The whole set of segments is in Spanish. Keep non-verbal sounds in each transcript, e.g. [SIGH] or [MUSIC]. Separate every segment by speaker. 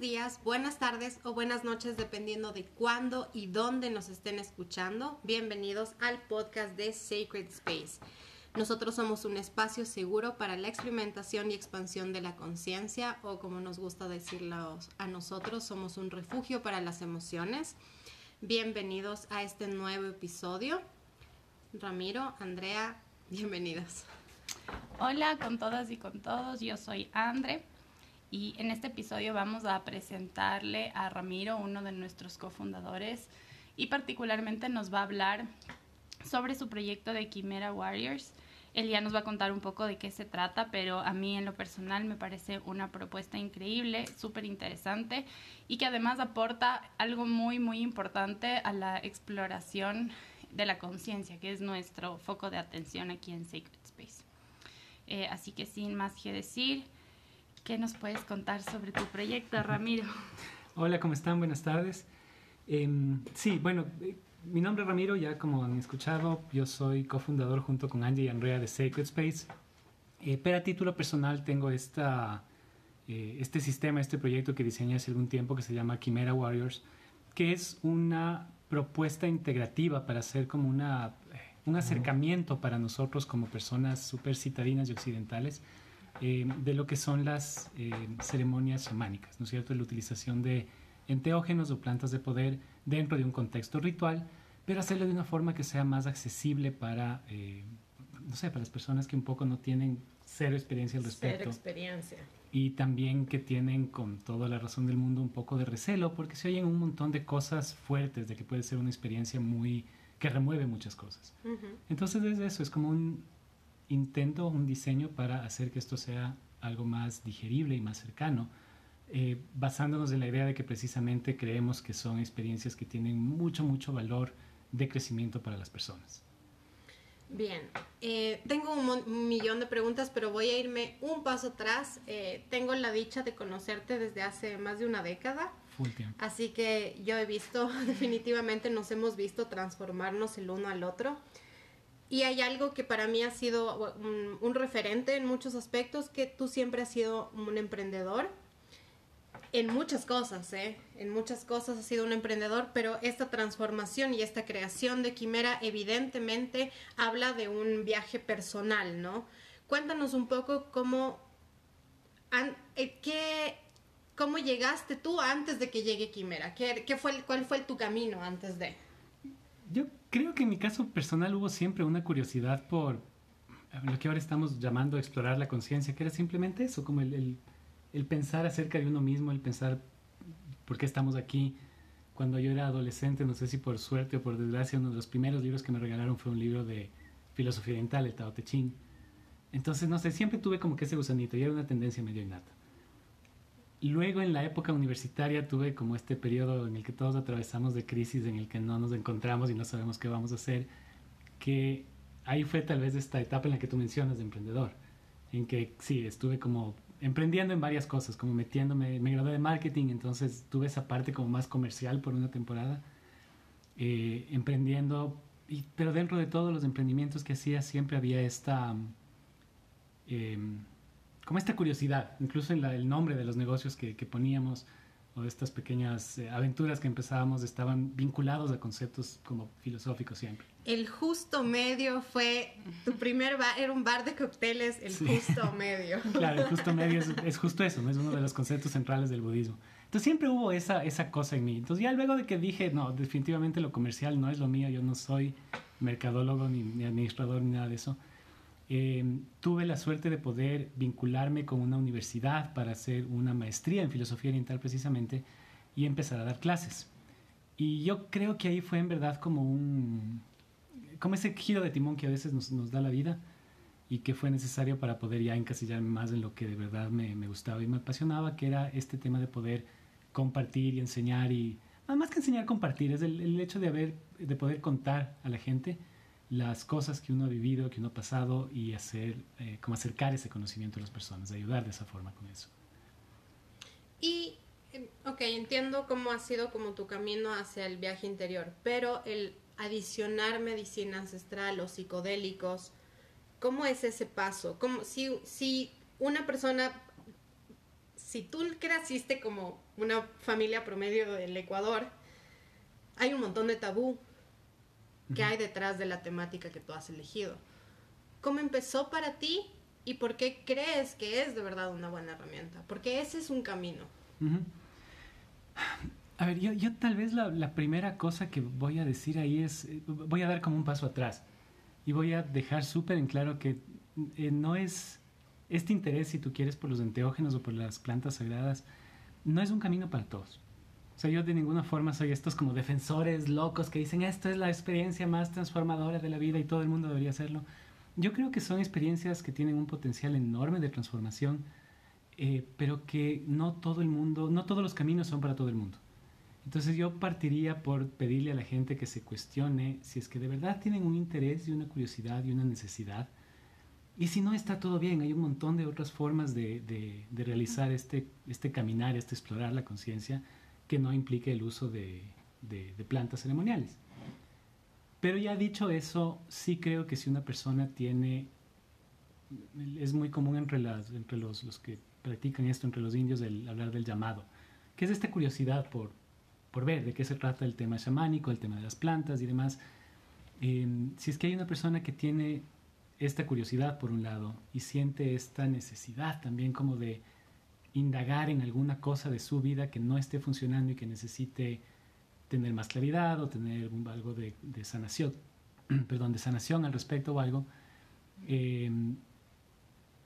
Speaker 1: días, buenas tardes o buenas noches dependiendo de cuándo y dónde nos estén escuchando. Bienvenidos al podcast de Sacred Space. Nosotros somos un espacio seguro para la experimentación y expansión de la conciencia o como nos gusta decirlo a nosotros, somos un refugio para las emociones. Bienvenidos a este nuevo episodio. Ramiro, Andrea, bienvenidas.
Speaker 2: Hola con todas y con todos, yo soy Andre y en este episodio vamos a presentarle a Ramiro, uno de nuestros cofundadores, y particularmente nos va a hablar sobre su proyecto de Quimera Warriors. Él ya nos va a contar un poco de qué se trata, pero a mí en lo personal me parece una propuesta increíble, súper interesante y que además aporta algo muy, muy importante a la exploración de la conciencia, que es nuestro foco de atención aquí en Sacred Space. Eh, así que sin más que decir, ¿Qué nos puedes contar sobre tu proyecto, Ramiro?
Speaker 3: Hola, ¿cómo están? Buenas tardes. Em, sí, bueno, eh, mi nombre es Ramiro, ya como han escuchado, yo soy cofundador junto con Angie y Andrea de Sacred Space. Eh, pero a título personal tengo esta, eh, este sistema, este proyecto que diseñé hace algún tiempo que se llama Quimera Warriors, que es una propuesta integrativa para hacer como una, un acercamiento para nosotros como personas súper citadinas y occidentales eh, de lo que son las eh, ceremonias chamánicas, ¿no es cierto? La utilización de enteógenos o plantas de poder dentro de un contexto ritual, pero hacerlo de una forma que sea más accesible para, eh, no sé, para las personas que un poco no tienen cero experiencia al respecto.
Speaker 1: Cero experiencia.
Speaker 3: Y también que tienen, con toda la razón del mundo, un poco de recelo, porque se oyen un montón de cosas fuertes, de que puede ser una experiencia muy que remueve muchas cosas. Entonces es eso, es como un, intento un diseño para hacer que esto sea algo más digerible y más cercano, eh, basándonos en la idea de que precisamente creemos que son experiencias que tienen mucho, mucho valor de crecimiento para las personas.
Speaker 1: Bien, eh, tengo un, millón de preguntas, pero voy a irme un paso atrás. Eh, tengo la dicha de conocerte desde hace más de una década.
Speaker 3: Full tiempo.
Speaker 1: Así que yo he visto, [LAUGHS] definitivamente nos hemos visto transformarnos el uno al otro. Y hay algo que para mí ha sido un, referente en muchos aspectos, que tú siempre has sido un emprendedor. En muchas cosas, ¿eh? En muchas cosas has sido un emprendedor, pero esta transformación y esta creación de Quimera evidentemente habla de un viaje personal, ¿no? Cuéntanos un poco cómo, eh, qué, cómo llegaste tú antes de que llegue Quimera. ¿Qué, qué fue, ¿Cuál fue tu camino antes de...?
Speaker 3: Yo creo que en mi caso personal hubo siempre una curiosidad por lo que ahora estamos llamando explorar la conciencia, que era simplemente eso, como el, pensar acerca de uno mismo, el pensar por qué estamos aquí. Cuando yo era adolescente, no sé si por suerte o por desgracia, uno de los primeros libros que me regalaron fue un libro de filosofía oriental, el Tao Te Ching. Entonces, no sé, siempre tuve como que ese gusanito y era una tendencia medio innata. Luego en la época universitaria tuve como este periodo en el que todos atravesamos de crisis, en el que no nos encontramos y no sabemos qué vamos a hacer, que ahí fue tal vez esta etapa en la que tú mencionas de emprendedor, en que sí, estuve como emprendiendo en varias cosas, como metiéndome, me gradué de marketing, entonces tuve esa parte como más comercial por una temporada, eh, emprendiendo, pero dentro de todos los emprendimientos que hacía siempre había esta... Eh, como esta curiosidad, incluso en el nombre de los negocios que, poníamos o estas pequeñas eh, aventuras que empezábamos estaban vinculados a conceptos como filosóficos siempre.
Speaker 1: El justo medio fue tu primer bar, era un bar de cócteles, el justo [LAUGHS] medio.
Speaker 3: claro, el justo medio es, justo eso, ¿no? es uno de los conceptos centrales del budismo. Entonces siempre hubo esa, esa cosa en mí. Entonces ya luego de que dije, no, definitivamente lo comercial no es lo mío, yo no soy mercadólogo ni, ni administrador ni nada de eso Em, tuve la suerte de poder vincularme con una universidad para hacer una maestría en filosofía oriental precisamente y empezar a dar clases. Y yo creo que ahí fue en verdad como un como ese giro de timón que a veces nos, nos da la vida y que fue necesario para poder ya encasillarme más en lo que de verdad me, me, gustaba y me apasionaba, que era este tema de poder compartir y enseñar y más que enseñar, compartir, es el, el hecho de, haber, de poder contar a la gente las cosas que uno ha vivido, que uno ha pasado y hacer, eh, como acercar ese conocimiento a las personas, ayudar de esa forma con eso.
Speaker 1: Y, em, ok, entiendo cómo ha sido como tu camino hacia el viaje interior, pero el adicionar medicina ancestral o psicodélicos, ¿cómo es ese paso? ¿Cómo, si, si una persona, si tú creciste como una familia promedio del Ecuador, hay un montón de tabú que hay detrás de la temática que tú has elegido. ¿Cómo empezó para ti y por qué crees que es de verdad una buena herramienta? Porque ese es un camino.
Speaker 3: A ver, yo, yo tal vez la, la, primera cosa que voy a decir ahí es, eh, voy a dar como un paso atrás y voy a dejar súper en claro que eh, no es este interés, si tú quieres, por los enteógenos o por las plantas sagradas, no es un camino para todos. O sea, yo de ninguna forma soy estos como defensores locos que dicen esto es la experiencia más transformadora de la vida y todo el mundo debería hacerlo. Yo creo que son experiencias que tienen un potencial enorme de transformación, eh, pero que no todo el mundo, no todos los caminos son para todo el mundo. Entonces yo partiría por pedirle a la gente que se cuestione si es que de verdad tienen un interés y una curiosidad y una necesidad. Y si no, está todo bien. Hay un montón de otras formas de, de, de realizar este, este caminar, este explorar la conciencia que no implique el uso de, de, plantas ceremoniales. Pero ya dicho eso, sí creo que si una persona tiene, es muy común entre, las, entre los, los que practican esto, entre los indios, el hablar del llamado, que es esta curiosidad por, por ver de qué se trata el tema chamánico, el tema de las plantas y demás. Em, si es que hay una persona que tiene esta curiosidad por un lado y siente esta necesidad también como de indagar en alguna cosa de su vida que no esté funcionando y que necesite tener más claridad o tener algo de, sanación, [CLEARS THROAT] perdón, de sanación al respecto o algo, em,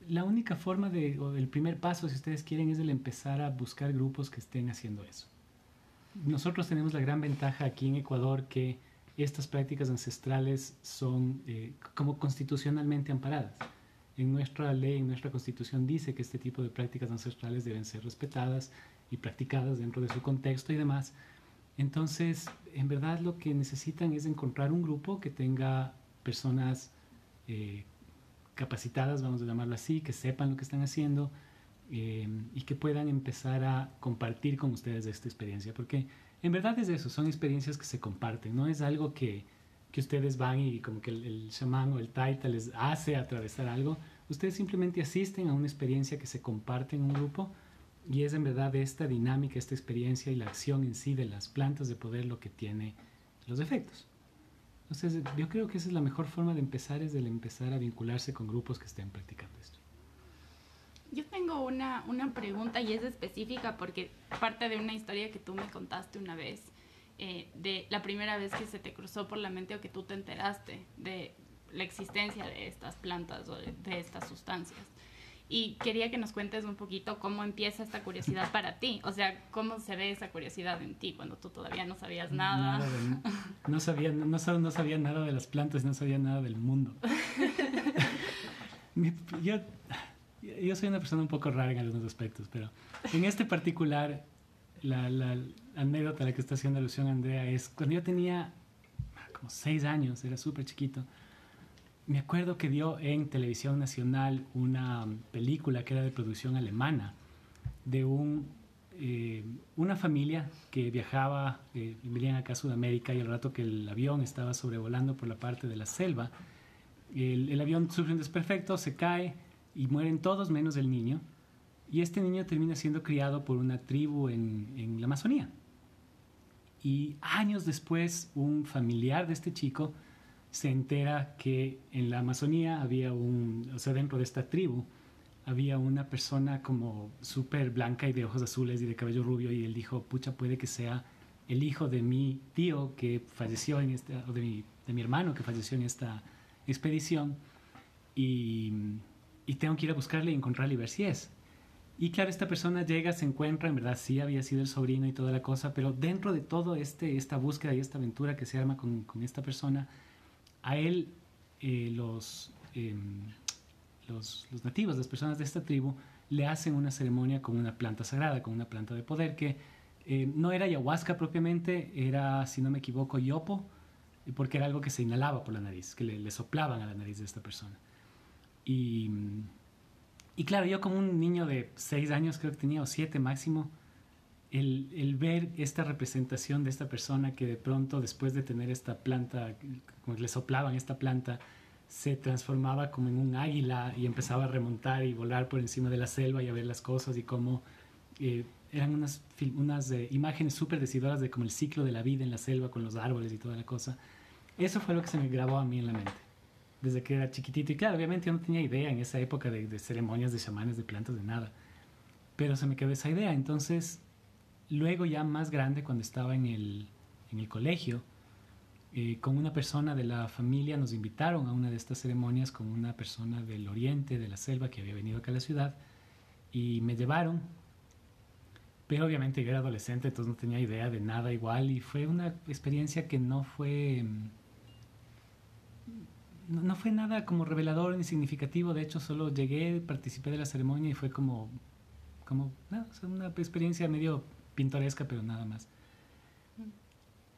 Speaker 3: la única forma de, o el primer paso, si ustedes quieren, es el empezar a buscar grupos que estén haciendo eso. Nosotros tenemos la gran ventaja aquí en Ecuador que estas prácticas ancestrales son eh, como constitucionalmente amparadas en nuestra ley, en nuestra constitución dice que este tipo de prácticas ancestrales deben ser respetadas y practicadas dentro de su contexto y demás. Entonces, en verdad lo que necesitan es encontrar un grupo que tenga personas eh, capacitadas, vamos a llamarlo así, que sepan lo que están haciendo eh, y que puedan empezar a compartir con ustedes esta experiencia. Porque en verdad es eso, son experiencias que se comparten, no es algo que, que ustedes van y como que el, el chamán o el taita les hace atravesar algo, Ustedes simplemente asisten a una experiencia que se comparte en un grupo y es en verdad esta dinámica, esta experiencia y la acción en sí de las plantas de poder lo que tiene los efectos. Entonces, yo creo que esa es la mejor forma de empezar, es el empezar a vincularse con grupos que estén practicando esto.
Speaker 2: Yo tengo una, una pregunta y es específica porque parte de una historia que tú me contaste una vez, eh, de la primera vez que se te cruzó por la mente o que tú te enteraste de, la existencia de estas plantas o de, estas sustancias. Y quería que nos cuentes un poquito cómo empieza esta curiosidad para ti. O sea, cómo se ve esa curiosidad en ti cuando tú todavía no sabías nada.
Speaker 3: no, sabía, no, no, sabía nada de las plantas, no sabía nada del mundo. [LAUGHS] yo, yo soy una persona un poco rara en algunos aspectos, pero en este particular, la, la anécdota a la que está haciendo alusión Andrea es cuando yo tenía como seis años, era súper chiquito me acuerdo que dio en televisión nacional una película que era de producción alemana de un, eh, una familia que viajaba, eh, venían acá a Sudamérica y al rato que el avión estaba sobrevolando por la parte de la selva, el, el avión sufre un desperfecto, se cae y mueren todos menos el niño. Y este niño termina siendo criado por una tribu en, en la Amazonía. Y años después, un familiar de este chico se entera que en la Amazonía había un, o sea, dentro de esta tribu, había una persona como súper blanca y de ojos azules y de cabello rubio y él dijo, pucha, puede que sea el hijo de mi tío que falleció en esta, o de mi, de mi hermano que falleció en esta expedición y, y, tengo que ir a buscarle y encontrarle y ver si es. Y claro, esta persona llega, se encuentra, en verdad sí había sido el sobrino y toda la cosa, pero dentro de todo este, esta búsqueda y esta aventura que se arma con, con esta persona, a él eh, em, los, los, nativos, las personas de esta tribu, le hacen una ceremonia con una planta sagrada, con una planta de poder que eh, no era ayahuasca propiamente, era, si no me equivoco, yopo, porque era algo que se inhalaba por la nariz, que le, soplaban a la nariz de esta persona. Y, y, claro, yo como un niño de seis años, creo que tenía, o siete máximo, el, ver esta representación de esta persona que de pronto después de tener esta planta, como le soplaban esta planta, se transformaba como en un águila y empezaba a remontar y volar por encima de la selva y a ver las cosas y cómo eh, eran unas, unas eh, imágenes súper decidoras de como el ciclo de la vida en la selva con los árboles y toda la cosa. Eso fue lo que se me grabó a mí en la mente desde que era chiquitito. Y claro, obviamente yo no tenía idea en esa época de, ceremonias de chamanes, de plantas, de nada. Pero se me quedó esa idea. Entonces, luego ya más grande, cuando estaba en el, en el colegio, eh, con una persona de la familia nos invitaron a una de estas ceremonias con una persona del oriente, de la selva, que había venido acá a la ciudad, y me llevaron. Pero obviamente yo era adolescente, entonces no tenía idea de nada igual, y fue una experiencia que no fue no, fue nada como revelador ni significativo, de hecho solo llegué, participé de la ceremonia y fue como, como una experiencia medio pintoresca, pero nada más.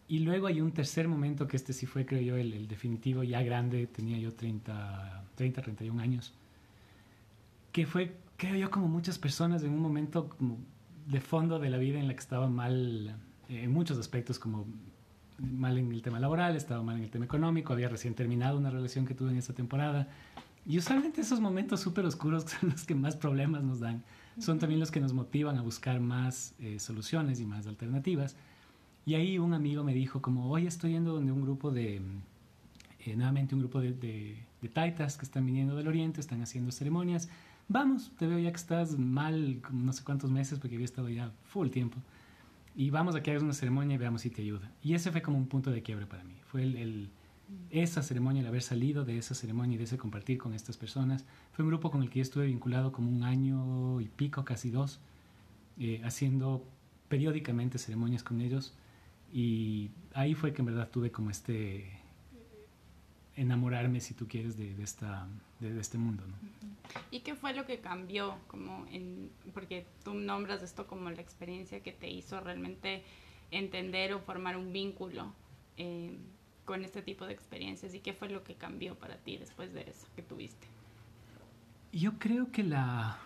Speaker 3: Y luego hay un tercer momento que este sí fue, creo yo, el, definitivo, ya grande, tenía yo 30, 30, 31 años, que fue, creo yo, como muchas personas en un momento de fondo de la vida en la que estaba mal en muchos aspectos, como mal en el tema laboral, estaba mal en el tema económico, había recién terminado una relación que tuve en esa temporada. Y usualmente esos momentos súper oscuros [LAUGHS] son los que más problemas nos dan. Son también los que nos motivan a buscar más eh, soluciones y más alternativas. Y ahí un amigo me dijo como, hoy estoy yendo donde un grupo de, eh, nuevamente un grupo de, de, de, taitas que están viniendo del oriente, están haciendo ceremonias. Vamos, te veo ya que estás mal no sé cuántos meses porque había estado ya full tiempo y vamos a que hagas una ceremonia y veamos si te ayuda. Y ese fue como un punto de quiebre para mí. Fue el, esa ceremonia, el haber salido de esa ceremonia y de ese compartir con estas personas. Fue un grupo con el que yo estuve vinculado como un año y pico, casi dos, eh, haciendo periódicamente ceremonias con ellos. Y ahí fue que en verdad tuve como este enamorarme, si tú quieres, de, de esta, de, este mundo. ¿no?
Speaker 2: ¿Y qué fue lo que cambió? Como en, porque tú nombras esto como la experiencia que te hizo realmente entender o formar un vínculo eh, con este tipo de experiencias. ¿Y qué fue lo que cambió para ti después de eso que tuviste?
Speaker 3: Yo creo que la...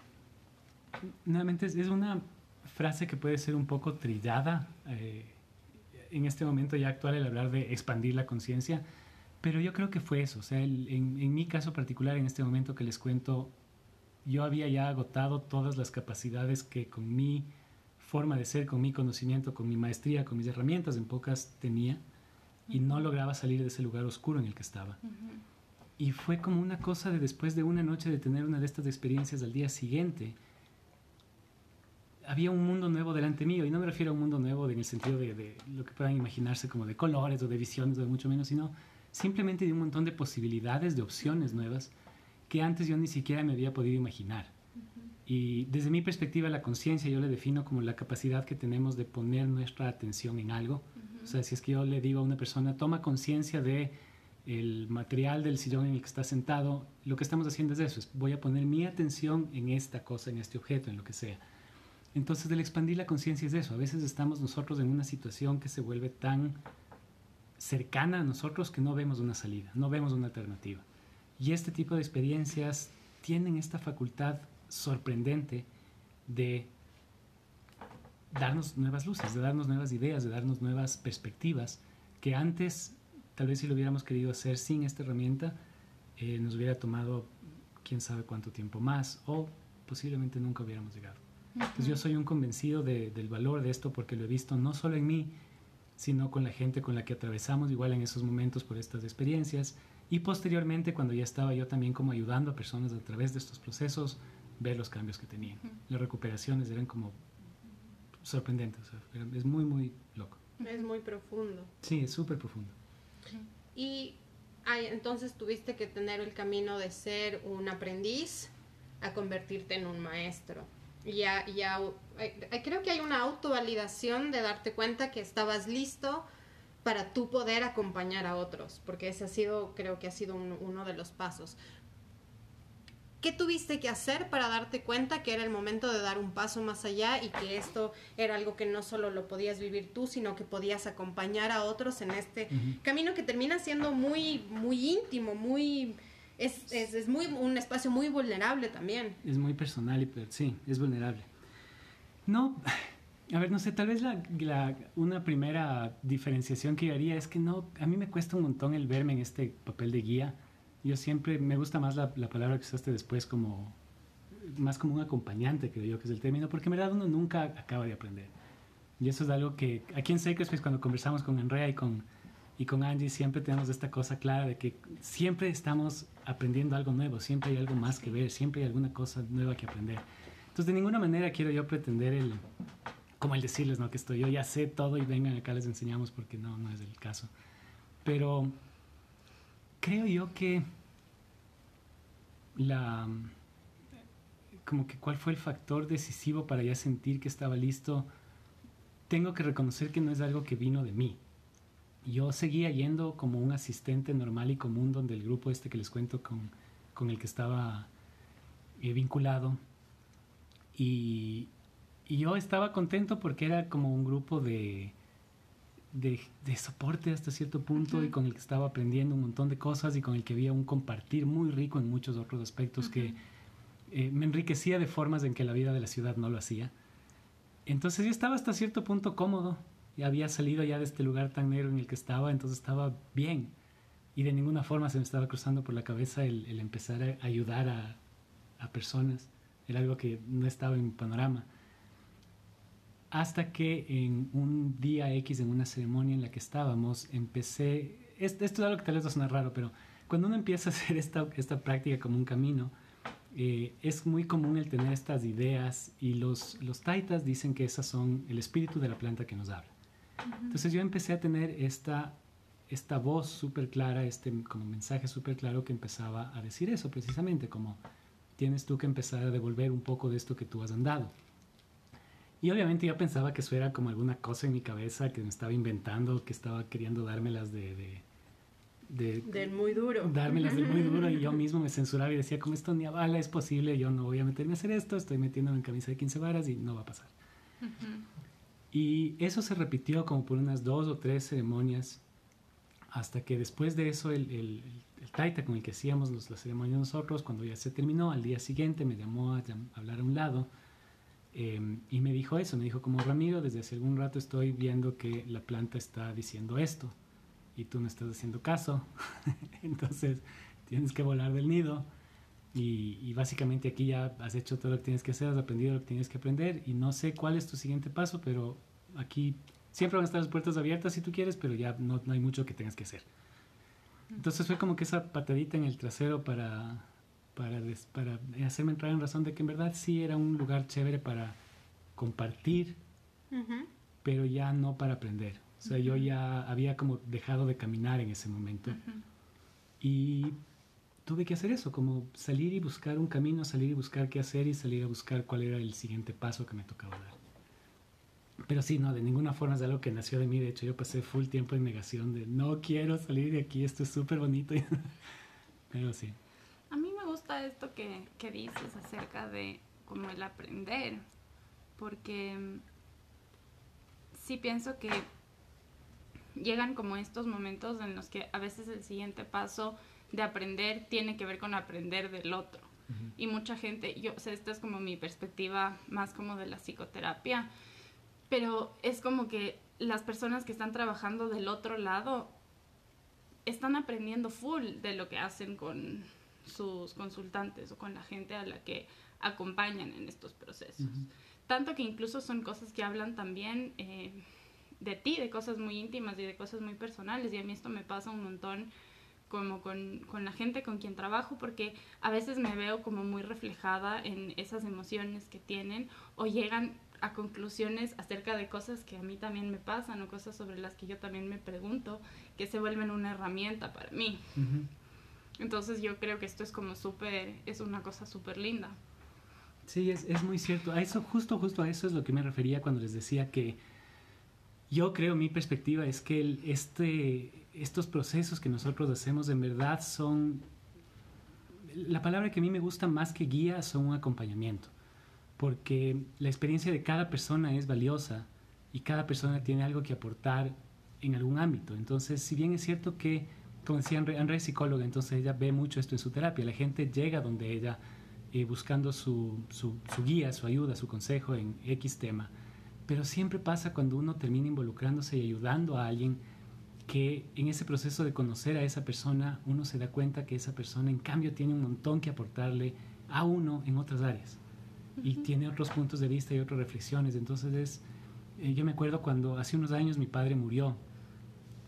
Speaker 3: Nuevamente es, una frase que puede ser un poco trillada eh, en este momento ya actual el hablar de expandir la conciencia pero yo creo que fue eso, o sea, en, en, mi caso particular, en este momento que les cuento, yo había ya agotado todas las capacidades que con mi forma de ser, con mi conocimiento, con mi maestría, con mis herramientas en pocas tenía y no lograba salir de ese lugar oscuro en el que estaba. Y fue como una cosa de después de una noche de tener una de estas experiencias al día siguiente, había un mundo nuevo delante mío, y no me refiero a un mundo nuevo en el sentido de, de lo que puedan imaginarse como de colores o de visiones o de mucho menos, sino simplemente de un montón de posibilidades, de opciones nuevas que antes yo ni siquiera me había podido imaginar. Y desde mi perspectiva, la conciencia yo le defino como la capacidad que tenemos de poner nuestra atención en algo. O sea, si es que yo le digo a una persona, toma conciencia de el material del sillón en el que está sentado, lo que estamos haciendo es eso, es voy a poner mi atención en esta cosa, en este objeto, en lo que sea. Entonces, el expandir la conciencia es eso. A veces estamos nosotros en una situación que se vuelve tan cercana a nosotros que no vemos una salida, no vemos una alternativa. Y este tipo de experiencias tienen esta facultad sorprendente de darnos nuevas luces, de darnos nuevas ideas, de darnos nuevas perspectivas que antes, tal vez si lo hubiéramos querido hacer sin esta herramienta, eh, nos hubiera tomado quién sabe cuánto tiempo más o posiblemente nunca hubiéramos llegado. Entonces yo soy un convencido del valor de esto porque lo he visto no solo en mí, sino con la gente con la que atravesamos igual en esos momentos por estas experiencias y posteriormente cuando ya estaba yo también como ayudando a personas a través de estos procesos ver los cambios que tenían. Las recuperaciones eran como sorprendentes, es muy muy loco.
Speaker 1: Es muy profundo.
Speaker 3: Sí, es súper profundo.
Speaker 1: Y entonces tuviste que tener el camino de ser un aprendiz a convertirte en un maestro ya, ya creo que hay una autovalidación de darte cuenta que estabas listo para tú poder acompañar a otros, porque ese ha sido, creo que ha sido uno de los pasos. ¿Qué tuviste que hacer para darte cuenta que era el momento de dar un paso más allá y que esto era algo que no solo lo podías vivir tú, sino que podías acompañar a otros en este camino que termina siendo muy, muy íntimo, muy es, es, es, muy, un espacio muy vulnerable también.
Speaker 3: Es muy personal, y, sí, es vulnerable. No, A ver, no sé, tal vez la, una primera diferenciación que yo haría es que no, a mí me cuesta un montón el verme en este papel de guía. Yo siempre, me gusta más la, la palabra que usaste después como, más como un acompañante, creo yo, que es el término, porque en verdad uno nunca acaba de aprender. Y eso es algo que aquí en Sacred cuando conversamos con Andrea y con, y con Angie, siempre tenemos esta cosa clara de que siempre estamos aprendiendo algo nuevo, siempre hay algo más que ver, siempre hay alguna cosa nueva que aprender. Entonces, de ninguna manera quiero yo pretender el, como el decirles, ¿no? Que estoy, yo ya sé todo y vengan acá les enseñamos porque no, no es el caso. Pero creo yo que la, como que cuál fue el factor decisivo para ya sentir que estaba listo tengo que reconocer que no es algo que vino de mí. Yo seguía yendo como un asistente normal y común donde el grupo este que les cuento con, con el que estaba eh, vinculado. Y, y, yo estaba contento porque era como un grupo de, de, de soporte hasta cierto punto y con el que estaba aprendiendo un montón de cosas y con el que había un compartir muy rico en muchos otros aspectos que eh, me enriquecía de formas en que la vida de la ciudad no lo hacía. Entonces yo estaba hasta cierto punto cómodo. Y había salido ya de este lugar tan negro en el que estaba, entonces estaba bien. Y de ninguna forma se me estaba cruzando por la cabeza el, empezar a ayudar a, a, personas. Era algo que no estaba en mi panorama. Hasta que en un día X, en una ceremonia en la que estábamos, empecé... Esto, es algo que tal vez va a sonar raro, pero cuando uno empieza a hacer [LAUGHS] esta, esta práctica como un camino, eh, es muy común el tener estas ideas y los, los taitas dicen que esas son el espíritu de la planta que nos habla. Entonces yo empecé a tener esta, esta voz súper clara, este como mensaje súper claro que empezaba a decir eso precisamente, como tienes tú que empezar a devolver un poco de esto que tú has andado. Y obviamente yo pensaba que eso era como alguna cosa en mi cabeza que me estaba inventando, que estaba queriendo dármelas de, de
Speaker 1: de, del muy duro.
Speaker 3: Dármelas del muy duro y yo [LAUGHS] mismo me censuraba y decía, como esto ni a bala es posible, yo no voy a meterme a hacer esto, estoy metiéndome en camisa de 15 varas y no va a pasar. Y eso se repitió como por unas dos o tres ceremonias hasta que después de eso el, el, el taita con el que hacíamos los, las ceremonias nosotros, cuando ya se terminó, al día siguiente me llamó a, hablar a un lado em, y me dijo eso, me dijo como Ramiro, desde hace algún rato estoy viendo que la planta está diciendo esto y tú no estás haciendo caso. [LAUGHS] Entonces tienes que volar del nido. Y, básicamente aquí ya has hecho todo lo que tienes que hacer, has aprendido lo que tienes que aprender y no sé cuál es tu siguiente paso, pero aquí siempre van a estar las puertas abiertas si tú quieres, pero ya no hay mucho que tengas que hacer. Entonces fue como que esa patadita en el trasero para, para, para hacerme entrar en razón de que en verdad sí era un lugar chévere para compartir, pero ya no para aprender. O sea, yo ya había como dejado de caminar en ese momento. Y tuve que hacer eso, como salir y buscar un camino, salir y buscar qué hacer y salir a buscar cuál era el siguiente paso que me tocaba dar. Pero sí, no, de ninguna forma es algo que nació de mí. De hecho, yo pasé full tiempo en negación de no quiero salir de aquí, esto es súper bonito. [LAUGHS] Pero sí.
Speaker 2: A mí me gusta esto que, que dices acerca de como el aprender, porque mm, sí pienso que llegan como estos momentos en los que a veces el siguiente paso de aprender tiene que ver con aprender del otro. Y mucha gente, yo sé, esta es como mi perspectiva más como de la psicoterapia, pero es como que las personas que están trabajando del otro lado están aprendiendo full de lo que hacen con sus consultantes o con la gente a la que acompañan en estos procesos. Tanto que incluso son cosas que hablan también eh, de ti, de cosas muy íntimas y de cosas muy personales. Y a mí esto me pasa un montón como con, con, la gente con quien trabajo porque a veces me veo como muy reflejada en esas emociones que tienen o llegan a conclusiones acerca de cosas que a mí también me pasan o cosas sobre las que yo también me pregunto que se vuelven una herramienta para mí. Entonces yo creo que esto es como súper, es una cosa súper linda.
Speaker 3: Sí, es, es muy cierto. A eso, justo, justo a eso es lo que me refería cuando les decía que yo creo, mi perspectiva es que este, estos procesos que nosotros hacemos en verdad son, la palabra que a mí me gusta más que guía son un acompañamiento, porque la experiencia de cada persona es valiosa y cada persona tiene algo que aportar en algún ámbito. Entonces, si bien es cierto que, como decía André, es psicóloga, entonces ella ve mucho esto en su terapia, la gente llega donde ella eh, buscando su, su, su guía, su ayuda, su consejo en X tema. Pero siempre pasa cuando uno termina involucrándose y ayudando a alguien que en ese proceso de conocer a esa persona uno se da cuenta que esa persona en cambio tiene un montón que aportarle a uno en otras áreas y tiene otros puntos de vista y otras reflexiones. Entonces es, eh, yo me acuerdo cuando hace unos años mi padre murió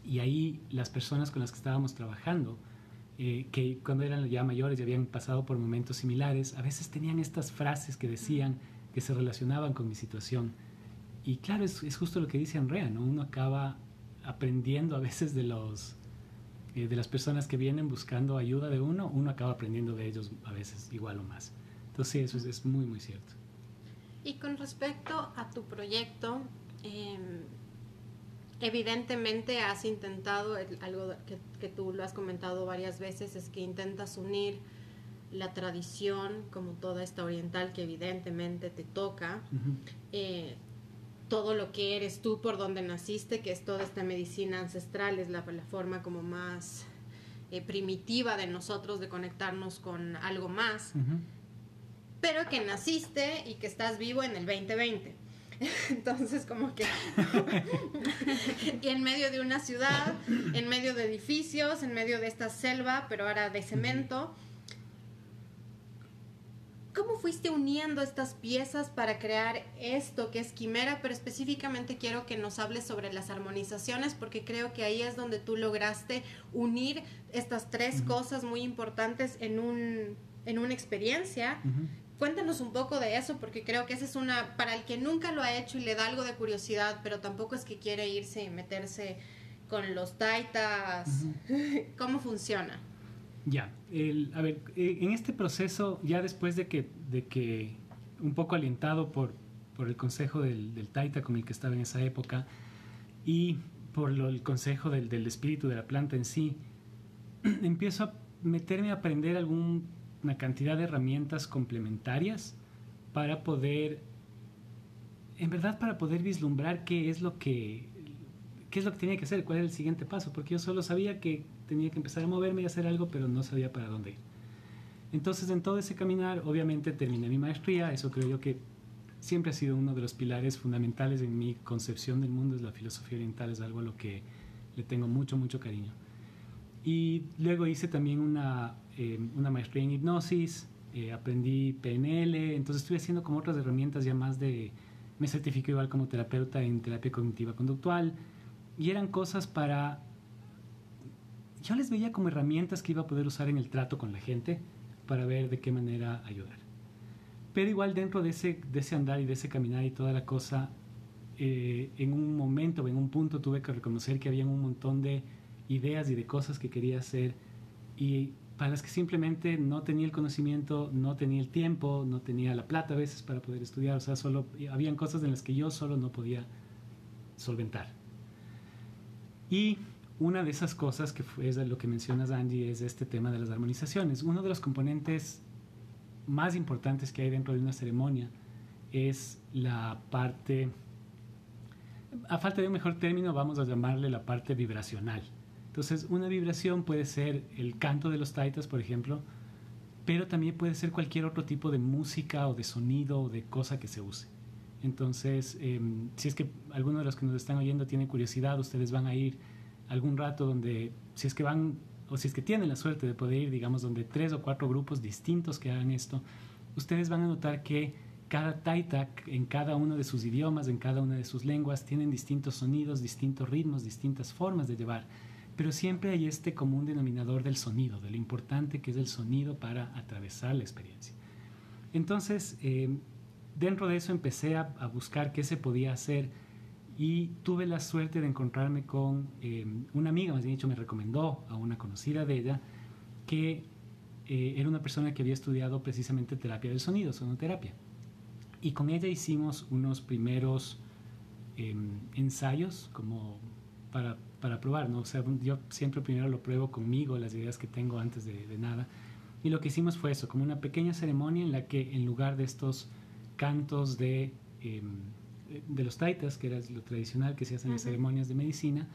Speaker 3: y ahí las personas con las que estábamos trabajando, eh, que cuando eran ya mayores y habían pasado por momentos similares, a veces tenían estas frases que decían que se relacionaban con mi situación. Y claro, es, es justo lo que dice Andrea, ¿no? Uno acaba aprendiendo a veces de los eh, de las personas que vienen buscando ayuda de uno, uno acaba aprendiendo de ellos a veces igual o más. Entonces sí, eso es, es muy, muy cierto.
Speaker 1: Y con respecto a tu proyecto, eh, evidentemente has intentado, algo que, que, tú lo has comentado varias veces, es que intentas unir la tradición como toda esta oriental que evidentemente te toca, uh -huh. eh, todo lo que eres tú por donde naciste, que es toda esta medicina ancestral, es la, la forma como más eh, primitiva de nosotros de conectarnos con algo más, uh -huh. Pero que naciste y que estás vivo en el 2020. [LAUGHS] Entonces, como que. y [LAUGHS] [LAUGHS] en medio de una ciudad, en medio de edificios, en medio de esta selva, pero ahora de cemento. ¿Cómo fuiste uniendo estas piezas para crear esto que es Quimera? Pero específicamente quiero que nos hables sobre las armonizaciones, porque creo que ahí es donde tú lograste unir estas tres uh -huh. cosas muy importantes en, un, en una experiencia. Uh -huh cuéntanos un poco de eso, porque creo que esa es una, para el que nunca lo ha hecho y le da algo de curiosidad, pero tampoco es que quiere irse y meterse con los taitas, uh [LAUGHS] -huh. ¿cómo funciona?
Speaker 3: Ya, el, a ver, eh, en este proceso, ya después de que, de que un poco alentado por, por el consejo del, del, taita con el que estaba en esa época y por lo, el consejo del, del espíritu de la planta en sí, [CLEARS THROAT] empiezo a meterme a aprender algún una cantidad de herramientas complementarias para poder, en verdad, para poder vislumbrar qué es lo que, qué es lo que tenía que hacer, cuál era el siguiente paso, porque yo solo sabía que tenía que empezar a moverme y hacer algo, pero no sabía para dónde ir. Entonces, en todo ese caminar, obviamente terminé mi maestría, eso creo yo que siempre ha sido uno de los pilares fundamentales en mi concepción del mundo, es la filosofía oriental, es algo a lo que le tengo mucho, mucho cariño. Y luego hice también una, eh, una maestría en hipnosis, eh, aprendí PNL, entonces estuve haciendo como otras herramientas ya más de... Me certifiqué igual como terapeuta en terapia cognitiva conductual y eran cosas para... Yo les veía como herramientas que iba a poder usar en el trato con la gente para ver de qué manera ayudar. Pero igual dentro de ese, de ese andar y de ese caminar y toda la cosa, eh, en un momento, en un punto tuve que reconocer que había un montón de ideas y de cosas que quería hacer y para las que simplemente no tenía el conocimiento, no tenía el tiempo, no tenía la plata a veces para poder estudiar, o sea, solo habían cosas en las que yo solo no podía solventar. Y una de esas cosas que es lo que mencionas Angie es este tema de las armonizaciones. Uno de los componentes más importantes que hay dentro de una ceremonia es la parte, a falta de un mejor término, vamos a llamarle la parte vibracional entonces, una vibración puede ser el canto de los taitas, por ejemplo, pero también puede ser cualquier otro tipo de música o de sonido o de cosa que se use. Entonces, eh, si es que alguno de los que nos están oyendo tiene curiosidad, ustedes van a ir algún rato donde, si es que van, o si es que tienen la suerte de poder ir, digamos, donde tres o cuatro grupos distintos que hagan esto, ustedes van a notar que cada taita, en cada uno de sus idiomas, en cada una de sus lenguas, tienen distintos sonidos, distintos ritmos, distintas formas de llevar pero siempre hay este común denominador del sonido, de lo importante que es el sonido para atravesar la experiencia. Entonces, eh, dentro de eso empecé a, a, buscar qué se podía hacer y tuve la suerte de encontrarme con eh, una amiga, más bien dicho, me recomendó a una conocida de ella, que eh, era una persona que había estudiado precisamente terapia del sonido, sonoterapia. Y con ella hicimos unos primeros em, ensayos como para para probar, ¿no? O sea, yo siempre primero lo pruebo conmigo, las ideas que tengo antes de, de, nada. Y lo que hicimos fue eso, como una pequeña ceremonia en la que en lugar de estos cantos de, eh, de los taitas, que era lo tradicional que se hacen -huh. en ceremonias de medicina,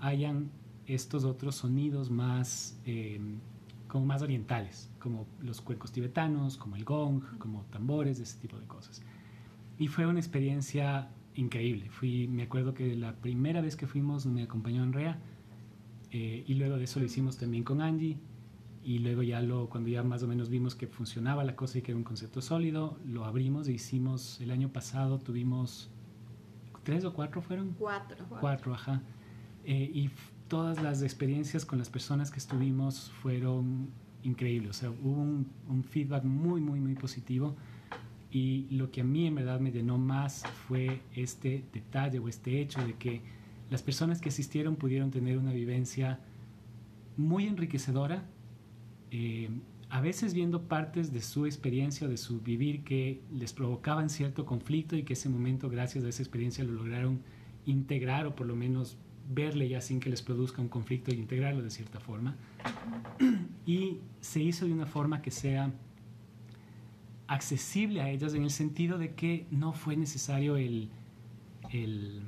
Speaker 3: hayan estos otros sonidos más, eh, como más orientales, como los cuencos tibetanos, como el gong, como tambores, ese tipo de cosas. Y fue una experiencia increíble. Fui, me acuerdo que la primera vez que fuimos me acompañó Andrea eh, y luego de eso lo hicimos también con Angie y luego ya lo, cuando ya más o menos vimos que funcionaba la cosa y que era un concepto sólido, lo abrimos e hicimos, el año pasado tuvimos, ¿tres o cuatro fueron?
Speaker 1: Cuatro.
Speaker 3: Cuatro, ajá. Eh, y todas las experiencias con las personas que estuvimos fueron increíbles, o sea, hubo un, un feedback muy, muy, muy positivo y lo que a mí en verdad me llenó más fue este detalle o este hecho de que las personas que asistieron pudieron tener una vivencia muy enriquecedora, eh, a veces viendo partes de su experiencia o de su vivir que les provocaban cierto conflicto y que ese momento, gracias a esa experiencia, lo lograron integrar o por lo menos verle ya sin que les produzca un conflicto y integrarlo de cierta forma. [CLEARS THROAT] Y se hizo de una forma que sea accesible a ellas en el sentido de que no fue necesario el, el,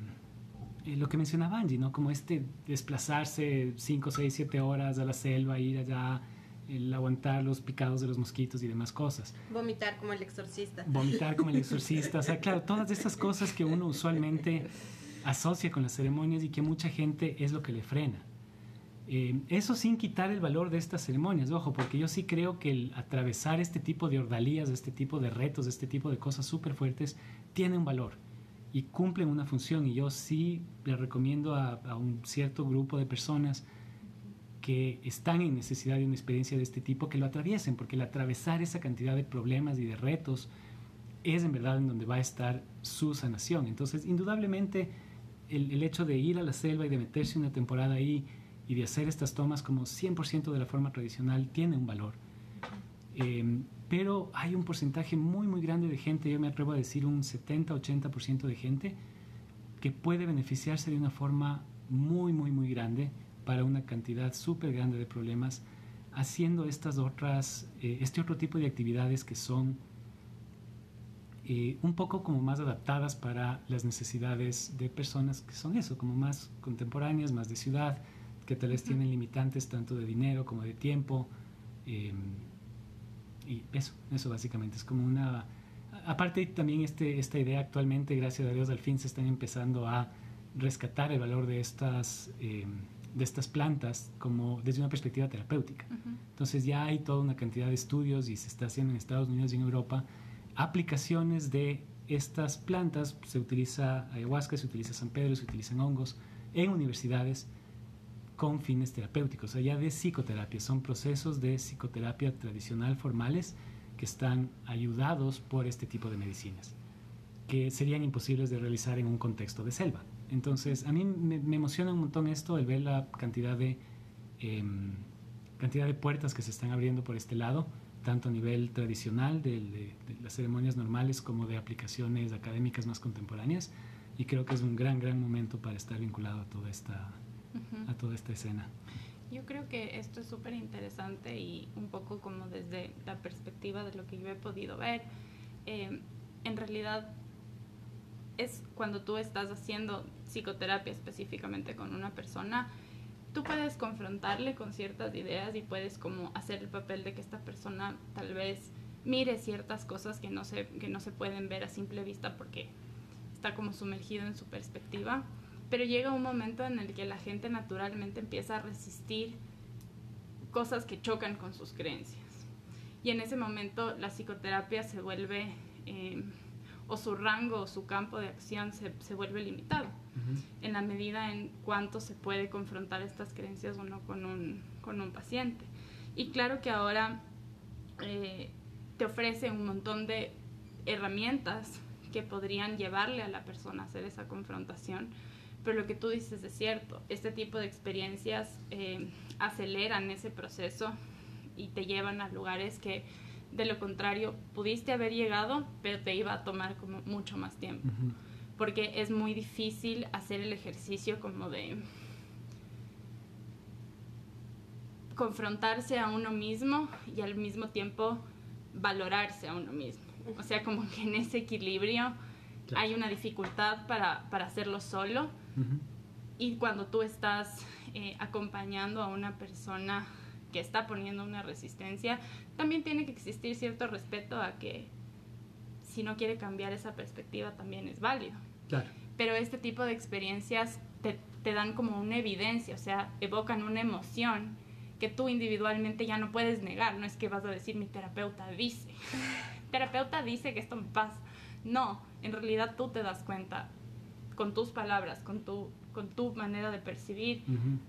Speaker 3: lo que mencionaba Angie, ¿no? Como este desplazarse 5, 6, 7 horas a la selva, ir allá, el aguantar los picados de los mosquitos y demás cosas.
Speaker 1: Vomitar como el exorcista.
Speaker 3: Vomitar como el [LAUGHS] exorcista. O sea, claro, todas estas cosas que uno usualmente asocia con las ceremonias y que mucha gente es lo que le frena. Eh, eso sin quitar el valor de estas ceremonias, ojo, porque yo sí creo que el atravesar este tipo de ordalías, este tipo de retos, este tipo de cosas súper fuertes, tiene un valor y cumplen una función. Y yo sí le recomiendo a, un cierto grupo de personas que están en necesidad de una experiencia de este tipo que lo atraviesen, porque el atravesar esa cantidad de problemas y de retos es en verdad en donde va a estar su sanación. Entonces, indudablemente, el, el hecho de ir a la selva y de meterse una temporada ahí, y de hacer estas tomas como 100% de la forma tradicional tiene un valor. Eh, pero hay un porcentaje muy, muy grande de gente, yo me atrevo a decir un 70-80% de gente, que puede beneficiarse de una forma muy, muy, muy grande para una cantidad súper grande de problemas, haciendo estas otras, eh, este otro tipo de actividades que son eh, un poco como más adaptadas para las necesidades de personas que son eso, como más contemporáneas, más de ciudad, que tal vez tienen limitantes tanto de dinero como de tiempo. Eh, y eso, eso básicamente es como una... Aparte también este, esta idea actualmente, gracias a Dios, al fin se están empezando a rescatar el valor de estas, eh, de estas plantas como desde una perspectiva terapéutica. Uh -huh. Entonces ya hay toda una cantidad de estudios y se está haciendo en Estados Unidos y en Europa aplicaciones de estas plantas. Se utiliza ayahuasca, se utiliza San Pedro, se utilizan hongos en universidades con fines terapéuticos, allá de psicoterapia. Son procesos de psicoterapia tradicional formales que están ayudados por este tipo de medicinas, que serían imposibles de realizar en un contexto de selva. Entonces, a mí me, emociona un montón esto, el ver la cantidad de, eh, cantidad de puertas que se están abriendo por este lado, tanto a nivel tradicional de las ceremonias normales como de aplicaciones académicas más contemporáneas. Y creo que es un gran, gran momento para estar vinculado a toda esta, a toda esta escena.
Speaker 2: Yo creo que esto es súper interesante y un poco como desde la perspectiva de lo que yo he podido ver, eh, en realidad es cuando tú estás haciendo psicoterapia específicamente con una persona, tú puedes confrontarle con ciertas ideas y puedes como hacer el papel de que esta persona tal vez mire ciertas cosas que no se, que no se pueden ver a simple vista porque está como sumergido en su perspectiva pero llega un momento en el que la gente naturalmente empieza a resistir cosas que chocan con sus creencias. Y en ese momento la psicoterapia se vuelve, eh, o su rango o su campo de acción se, se vuelve limitado, uh -huh. en la medida en cuánto se puede confrontar estas creencias uno con un, con un paciente. Y claro que ahora eh, te ofrece un montón de herramientas que podrían llevarle a la persona a hacer esa confrontación, pero lo que tú dices es cierto, este tipo de experiencias eh, aceleran ese proceso y te llevan a lugares que de lo contrario pudiste haber llegado, pero te iba a tomar como mucho más tiempo. Uh -huh. Porque es muy difícil hacer el ejercicio como de confrontarse a uno mismo y al mismo tiempo valorarse a uno mismo. O sea, como que en ese equilibrio hay una dificultad para, para hacerlo solo. Uh -huh. Y cuando tú estás eh, acompañando a una persona que está poniendo una resistencia, también tiene que existir cierto respeto a que si no quiere cambiar esa perspectiva también es válido.
Speaker 3: Claro.
Speaker 2: Pero este tipo de experiencias te, te dan como una evidencia, o sea, evocan una emoción que tú individualmente ya no puedes negar. No es que vas a decir mi terapeuta dice. [LAUGHS] terapeuta dice que esto me pasa. No, en realidad tú te das cuenta con tus palabras, con tu, con tu manera de percibir,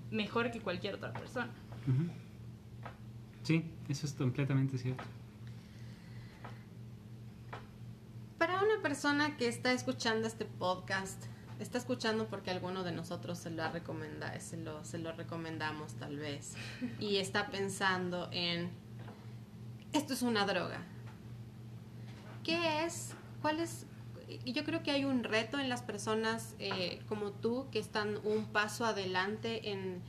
Speaker 2: mejor que cualquier otra persona.
Speaker 3: Sí, eso es completamente cierto.
Speaker 1: Para una persona que está escuchando este podcast, está escuchando porque alguno de nosotros se lo, recomenda, se lo, se lo recomendamos tal vez, [LAUGHS] y está pensando en, esto es una droga. ¿Qué es? ¿Cuál es? Yo creo que hay un reto en las personas eh, como tú que están un paso adelante en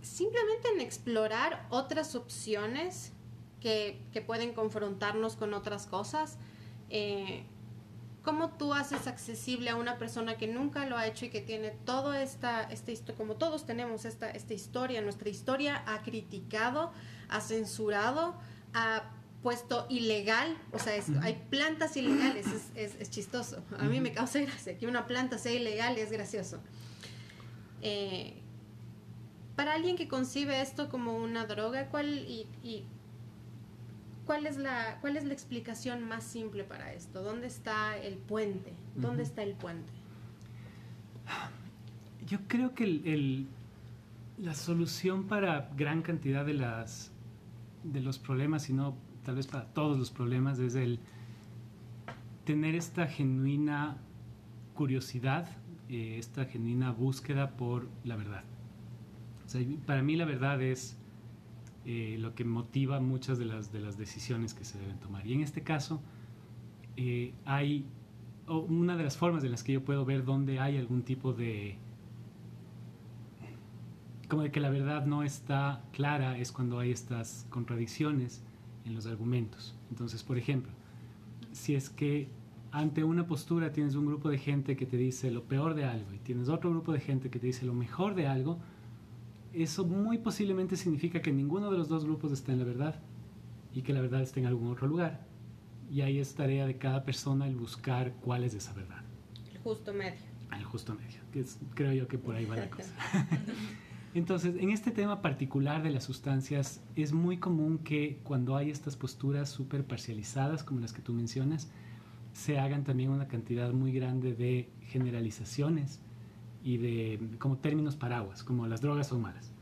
Speaker 1: simplemente en explorar otras opciones que, que pueden confrontarnos con otras cosas. Eh, ¿Cómo tú haces accesible a una persona que nunca lo ha hecho y que tiene toda esta, esta como todos tenemos esta, esta historia, nuestra historia ha criticado, ha censurado, ha puesto ilegal, o sea, hay plantas ilegales, [CLEARS THROAT] es, es, chistoso. A mí me causa gracia que una planta sea ilegal y es gracioso. Eh, para alguien que concibe esto como una droga, ¿cuál y, y ¿cuál es, la, ¿cuál es la explicación más simple para esto? ¿Dónde está el puente? ¿Dónde está el puente?
Speaker 3: Yo creo que el, la solución para gran cantidad de, las, de los problemas, y no tal vez para todos los problemas, es el tener esta genuina curiosidad, eh, esta genuina búsqueda por la verdad. para mí la verdad es eh, lo que motiva muchas de las, de las decisiones que se deben tomar. Y en este caso, eh, hay una de las formas en las que yo puedo ver dónde hay algún tipo de como de que la verdad no está clara es cuando hay estas contradicciones en los argumentos. Entonces, por ejemplo, si es que ante una postura tienes un grupo de gente que te dice lo peor de algo y tienes otro grupo de gente que te dice lo mejor de algo, eso muy posiblemente significa que ninguno de los dos grupos está en la verdad y que la verdad está en algún otro lugar. Y ahí es tarea de cada persona el buscar cuál es esa verdad.
Speaker 1: El justo medio.
Speaker 3: El justo medio, que creo yo que por ahí va la cosa. [LAUGHS] Entonces, en este tema particular de las sustancias, es muy común que cuando hay estas posturas súper parcializadas, como las que tú mencionas, se hagan también una cantidad muy grande de generalizaciones y de como términos paraguas, como las drogas son malas.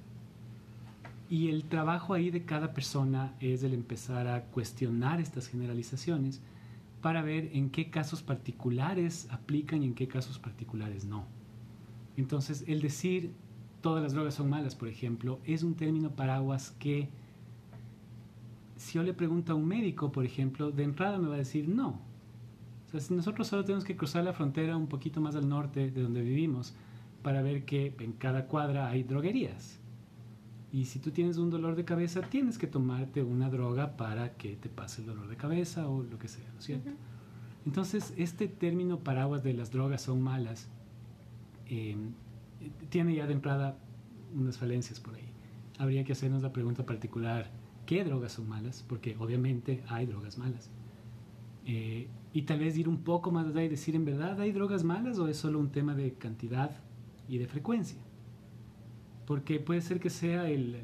Speaker 3: Y el trabajo ahí de cada persona es el empezar a cuestionar estas generalizaciones para ver en qué casos particulares aplican y en qué casos particulares no. Entonces, el decir todas las drogas son malas, por ejemplo, es un término paraguas que si yo le pregunto a un médico, por ejemplo, de entrada me va a decir no. O sea, si nosotros solo tenemos que cruzar la frontera un poquito más al norte de donde vivimos, para ver que en cada cuadra hay droguerías. Y si tú tienes un dolor de cabeza, tienes que tomarte una droga para que te pase el dolor de cabeza o lo que sea, ¿no es cierto? Entonces, este término paraguas de las drogas son malas em, tiene ya de entrada unas falencias por ahí. Habría que hacernos la pregunta particular, ¿qué drogas son malas? Porque obviamente hay drogas malas. Eh, y tal vez ir un poco más allá y decir, ¿en verdad hay drogas malas o es solo un tema de cantidad y de frecuencia. Porque puede ser que sea el,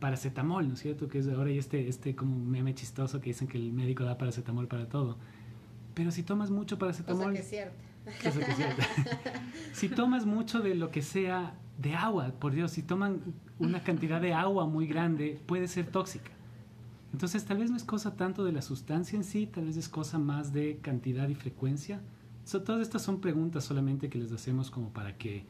Speaker 3: paracetamol, ¿no es cierto? Que es ahora hay este, este como meme chistoso que dicen que el médico da paracetamol para todo. Pero si tomas mucho paracetamol...
Speaker 1: Cosa que es cierto.
Speaker 3: Que es cierto. si tomas mucho de lo que sea de agua, por Dios, si toman una cantidad de agua muy grande, puede ser tóxica. Entonces tal vez no es cosa tanto de la sustancia en sí, tal vez es cosa más de cantidad y frecuencia. todas estas son preguntas solamente que les hacemos como para que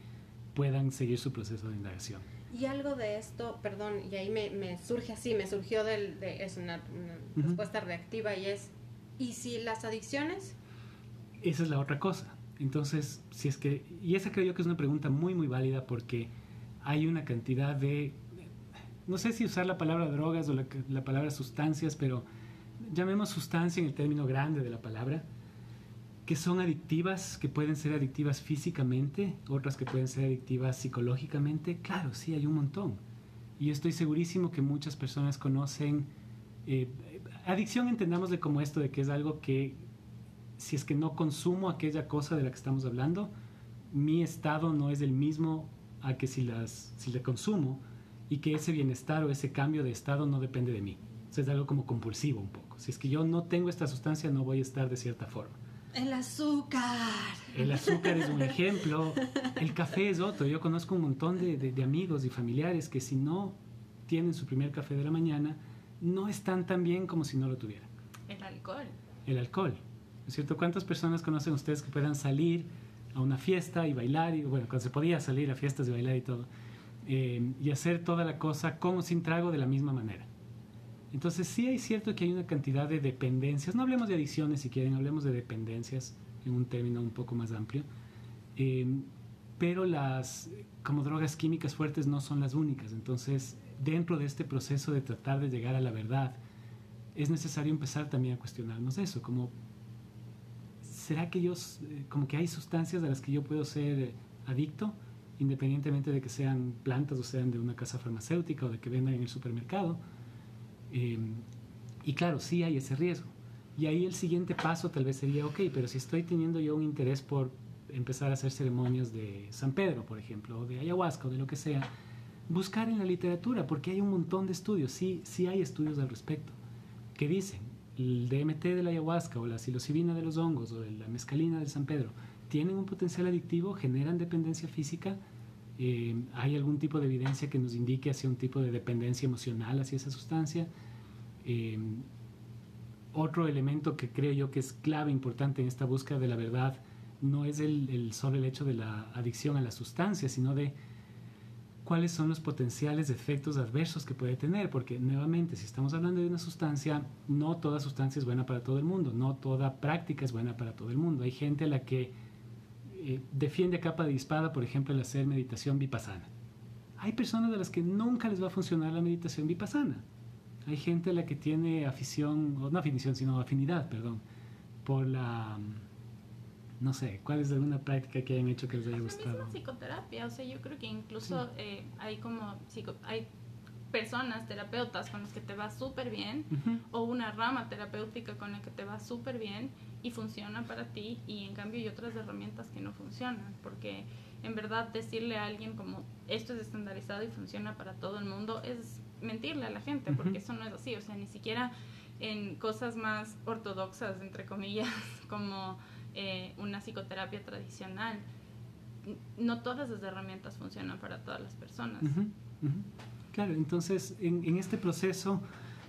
Speaker 3: puedan seguir su proceso de indagación.
Speaker 1: Y algo de esto, perdón, y ahí me, surge así, me surgió del, de, es una, respuesta reactiva y es, ¿y si las adicciones?
Speaker 3: Esa es la otra cosa. Entonces, si es que, y esa creo yo que es una pregunta muy, muy válida porque hay una cantidad de, no sé si usar la palabra drogas o la, la palabra sustancias, pero llamemos sustancia en el término grande de la palabra, que son adictivas, que pueden ser adictivas físicamente, otras que pueden ser adictivas psicológicamente. Claro, sí, hay un montón. Y estoy segurísimo que muchas personas conocen... Eh, adicción entendámosle como esto de que es algo que si es que no consumo aquella cosa de la que estamos hablando, mi estado no es el mismo a que si, las, si le consumo y que ese bienestar o ese cambio de estado no depende de mí. O es algo como compulsivo un poco. Si es que yo no tengo esta sustancia, no voy a estar de cierta forma.
Speaker 1: El azúcar.
Speaker 3: El azúcar es un ejemplo. El café es otro. Yo conozco un montón de, de, amigos y familiares que si no tienen su primer café de la mañana, no están tan bien como si no lo tuvieran.
Speaker 2: El alcohol.
Speaker 3: El alcohol. ¿Es cierto? ¿Cuántas personas conocen ustedes que puedan salir a una fiesta y bailar? Y, bueno, cuando se podía salir a fiestas y bailar y todo. Eh, y hacer toda la cosa como sin trago de la misma manera. Entonces sí hay cierto que hay una cantidad de dependencias, no hablemos de adicciones si quieren, hablemos de dependencias en un término un poco más amplio, eh, pero las como drogas químicas fuertes no son las únicas, entonces dentro de este proceso de tratar de llegar a la verdad, es necesario empezar también a cuestionarnos eso, como ¿será que yo, eh, como que hay sustancias a las que yo puedo ser adicto? independientemente de que sean plantas o sean de una casa farmacéutica o de que vendan en el supermercado. Eh, y claro, sí hay ese riesgo. Y ahí el siguiente paso tal vez sería, ok, pero si estoy teniendo yo un interés por empezar a hacer ceremonias de San Pedro, por ejemplo, o de ayahuasca o de lo que sea, buscar en la literatura, porque hay un montón de estudios, sí, sí hay estudios al respecto, que dicen, el DMT de la ayahuasca o la psilocibina de los hongos o la mescalina de San Pedro tienen un potencial adictivo, generan dependencia física. Eh, hay algún tipo de evidencia que nos indique hacia un tipo de dependencia emocional hacia esa sustancia. Eh, otro elemento que creo yo que es clave, importante en esta búsqueda de la verdad, no es el, solo el hecho de la adicción a la sustancia, sino de cuáles son los potenciales efectos adversos que puede tener, porque nuevamente, si estamos hablando de una sustancia, no toda sustancia es buena para todo el mundo, no toda práctica es buena para todo el mundo. Hay gente a la que eh, defiende a capa de espada, por ejemplo, el hacer meditación vipassana. Hay personas a las que nunca les va a funcionar la meditación vipassana. Hay gente a la que tiene afición, no afición, sino afinidad, perdón, por la, no sé, ¿cuál es alguna práctica que hayan hecho que les haya gustado?
Speaker 2: La psicoterapia, o sea, yo creo que incluso eh, hay como, hay personas, terapeutas con los que te va súper bien, o una rama terapéutica con la que te va súper bien, y funciona para ti y en cambio hay otras herramientas que no funcionan porque en verdad decirle a alguien como esto es estandarizado y funciona para todo el mundo es mentirle a la gente porque eso no es así, o sea, ni siquiera en cosas más ortodoxas, entre comillas, [LAUGHS] como eh, una psicoterapia tradicional, no todas las herramientas funcionan para todas las personas.
Speaker 3: Claro, entonces en, en este proceso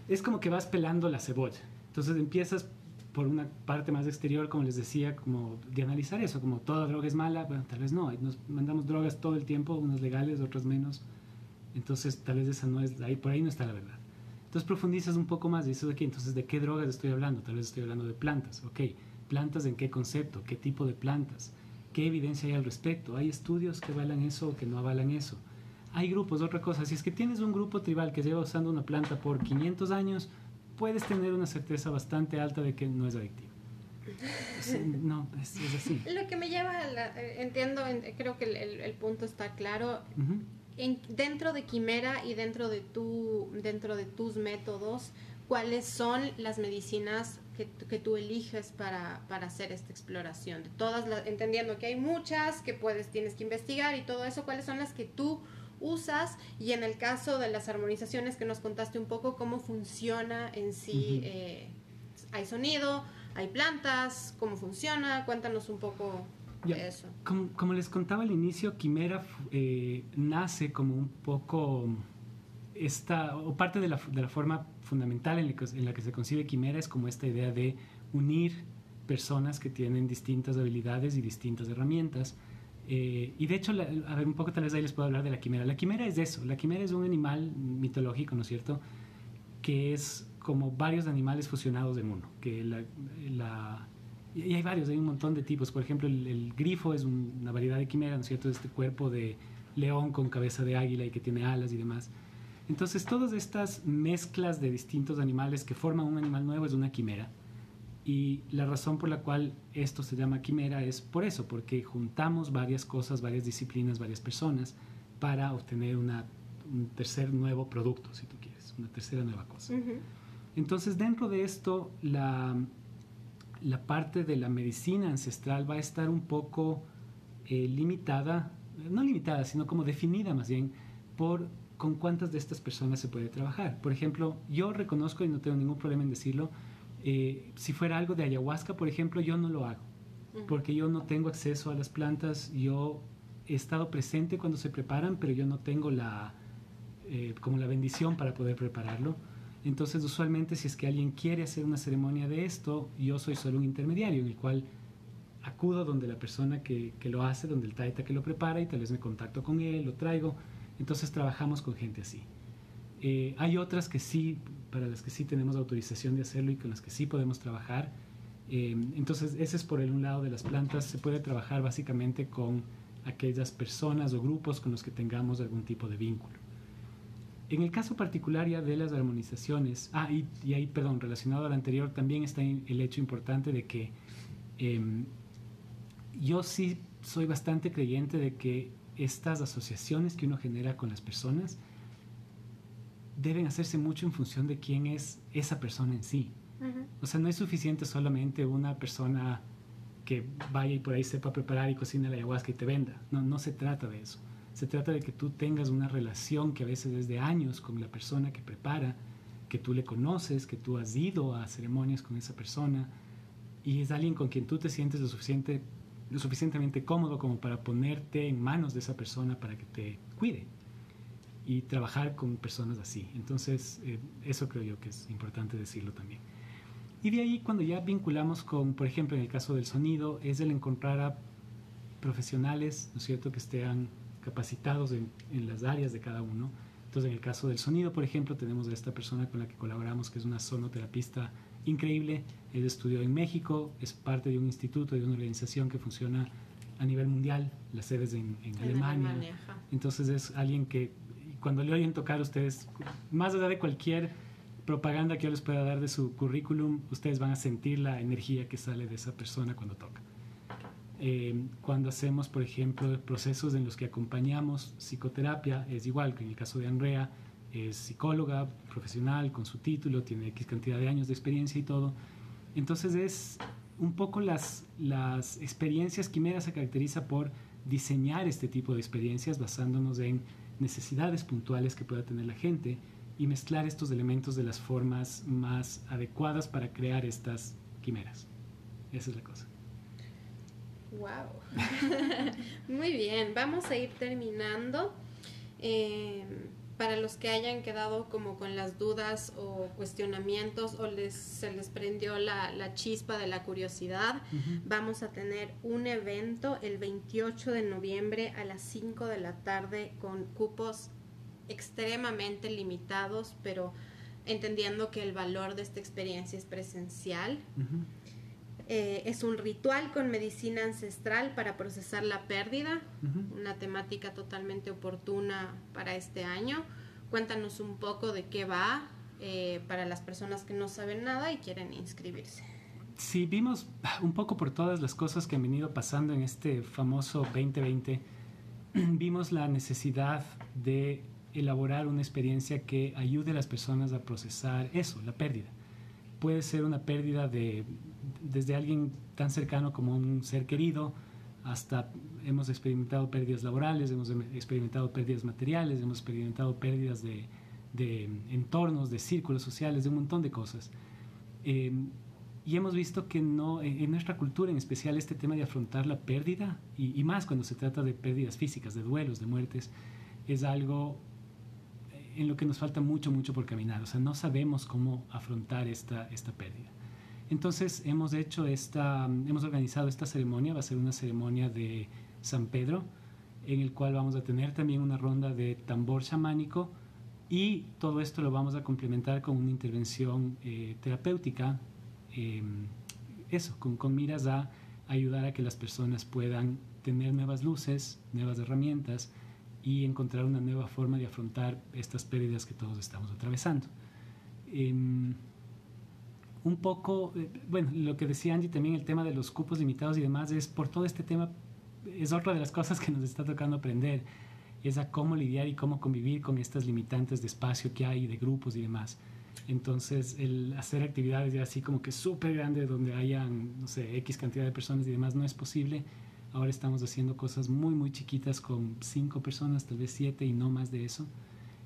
Speaker 3: es como que vas pelando la cebolla. Entonces empiezas por una parte más exterior, como les decía, como de analizar eso, como toda droga es mala, bueno, tal vez no, nos mandamos drogas todo el tiempo, unas legales, otras menos, entonces tal vez esa no es, ahí por ahí no está la verdad. Entonces profundizas un poco más y dices, ok, entonces ¿de qué drogas estoy hablando? Tal vez estoy hablando de plantas, ok, plantas en qué concepto, qué tipo de plantas, qué evidencia hay al respecto, hay estudios que avalan eso o que no avalan eso. Hay grupos, otra cosa, si es que tienes un grupo tribal que lleva usando una planta por 500 años, puedes tener una certeza bastante alta de que no es adictivo. no, es, así.
Speaker 1: Lo que me lleva, a eh, entiendo, creo que el, punto está claro. en, dentro de Quimera y dentro de, tu, dentro de tus métodos, ¿cuáles son las medicinas que, que tú eliges para, para, hacer esta exploración? De todas las, entendiendo que hay muchas que puedes, tienes que investigar y todo eso, ¿cuáles son las que tú usas. Y en el caso de las armonizaciones que nos contaste un poco cómo funciona en sí, eh, hay sonido, hay plantas, cómo funciona, cuéntanos un poco de eso.
Speaker 3: Como, les contaba al inicio, Quimera eh, nace como un poco esta, o parte de la, de la forma fundamental en la, que, la se concibe Quimera es como esta idea de unir personas que tienen distintas habilidades y distintas herramientas eh, y de hecho, a ver, un poco tal vez ahí les puedo hablar de la quimera. La quimera es eso, la quimera es un animal mitológico, ¿no es cierto? Que es como varios animales fusionados en uno. Que la, y hay varios, hay un montón de tipos. Por ejemplo, el, grifo es una variedad de quimera, ¿no es cierto? Este cuerpo de león con cabeza de águila y que tiene alas y demás. Entonces, todas estas mezclas de distintos animales que forman un animal nuevo es una quimera. Y la razón por la cual esto se llama quimera es por eso, porque juntamos varias cosas, varias disciplinas, varias personas para obtener una, un tercer nuevo producto, si tú quieres, una tercera nueva cosa. Entonces, dentro de esto, la, la parte de la medicina ancestral va a estar un poco eh, limitada, no limitada, sino como definida más bien por con cuántas de estas personas se puede trabajar. Por ejemplo, yo reconozco y no tengo ningún problema en decirlo, eh, si fuera algo de ayahuasca, por ejemplo, yo no lo hago, porque yo no tengo acceso a las plantas, yo he estado presente cuando se preparan, pero yo no tengo la, eh, como la bendición para poder prepararlo. Entonces, usualmente, si es que alguien quiere hacer una ceremonia de esto, yo soy solo un intermediario en el cual acudo donde la persona que, que lo hace, donde el taita que lo prepara y tal vez me contacto con él, lo traigo. Entonces, trabajamos con gente así. Eh, hay otras que sí, para las que sí tenemos autorización de hacerlo y con las que sí podemos trabajar. Eh, entonces, ese es por el un lado de las plantas. Se puede trabajar básicamente con aquellas personas o grupos con los que tengamos algún tipo de vínculo. En el caso particular ya de las armonizaciones, ah, y, ahí, perdón, relacionado al anterior, también está el hecho importante de que em, yo sí soy bastante creyente de que estas asociaciones que uno genera con las personas deben hacerse mucho en función de quién es esa persona en sí. O sea, no es suficiente solamente una persona que vaya y por ahí sepa preparar y cocina la ayahuasca y te venda. No, no se trata de eso. Se trata de que tú tengas una relación que a veces es de años con la persona que prepara, que tú le conoces, que tú has ido a ceremonias con esa persona y es alguien con quien tú te sientes lo, suficiente, lo suficientemente cómodo como para ponerte en manos de esa persona para que te cuide y trabajar con personas así. Entonces, eh, eso creo yo que es importante decirlo también. Y de ahí cuando ya vinculamos con, por ejemplo, en el caso del sonido, es el encontrar a profesionales, ¿no es cierto?, que estén capacitados en, las áreas de cada uno. Entonces, en el caso del sonido, por ejemplo, tenemos a esta persona con la que colaboramos, que es una sonoterapista increíble. Él estudió en México, es parte de un instituto, de una organización que funciona a nivel mundial, las sedes en, Alemania. Entonces es alguien que cuando le oyen tocar ustedes, más allá de cualquier propaganda que yo les pueda dar de su currículum, ustedes van a sentir la energía que sale de esa persona cuando toca. Eh, cuando hacemos, por ejemplo, procesos en los que acompañamos psicoterapia, es igual que en el caso de Andrea, es psicóloga profesional con su título, tiene X cantidad de años de experiencia y todo. Entonces es un poco las, las experiencias, Quimera se caracteriza por diseñar este tipo de experiencias basándonos en necesidades puntuales que pueda tener la gente y mezclar estos elementos de las formas más adecuadas para crear estas quimeras. Esa es la cosa.
Speaker 1: Wow. [LAUGHS] Muy bien, vamos a ir terminando. Eh, para los que hayan quedado como con las dudas o cuestionamientos o les, se les prendió la, la chispa de la curiosidad, vamos a tener un evento el 28 de noviembre a las 5 de la tarde con cupos extremadamente limitados, pero entendiendo que el valor de esta experiencia es presencial. Eh, es un ritual con medicina ancestral para procesar la pérdida, una temática totalmente oportuna para este año. Cuéntanos un poco de qué va eh, para las personas que no saben nada y quieren inscribirse.
Speaker 3: Sí, vimos un poco por todas las cosas que han venido pasando en este famoso 2020, [CLEARS THROAT] vimos la necesidad de elaborar una experiencia que ayude a las personas a procesar eso, la pérdida. Puede ser una pérdida de, desde alguien tan cercano como un ser querido, hasta hemos experimentado pérdidas laborales, hemos experimentado pérdidas materiales, hemos experimentado pérdidas de, de entornos, de círculos sociales, de un montón de cosas. Eh, y hemos visto que no, en nuestra cultura en especial, este tema de afrontar la pérdida, y, y, más cuando se trata de pérdidas físicas, de duelos, de muertes, es algo en lo que nos falta mucho, mucho por caminar. O sea, no sabemos cómo afrontar esta, esta pérdida. Entonces hemos hecho esta, hemos organizado esta ceremonia, va a ser una ceremonia de San Pedro, en el cual vamos a tener también una ronda de tambor chamánico y todo esto lo vamos a complementar con una intervención eh, terapéutica, em, eso, con, con miras a ayudar a que las personas puedan tener nuevas luces, nuevas herramientas, y encontrar una nueva forma de afrontar estas pérdidas que todos estamos atravesando. Em, un poco, eh, bueno, lo que decía Angie también, el tema de los cupos limitados y demás, es por todo este tema, es otra de las [LAUGHS] cosas que nos está tocando aprender, es a cómo lidiar y cómo convivir con estas limitantes de espacio que hay, de grupos y demás. Entonces, el hacer actividades ya así como que súper grandes donde hayan, no sé, X cantidad de personas y demás no es posible. Ahora estamos haciendo cosas muy, muy chiquitas con cinco personas, tal vez siete y no más de eso,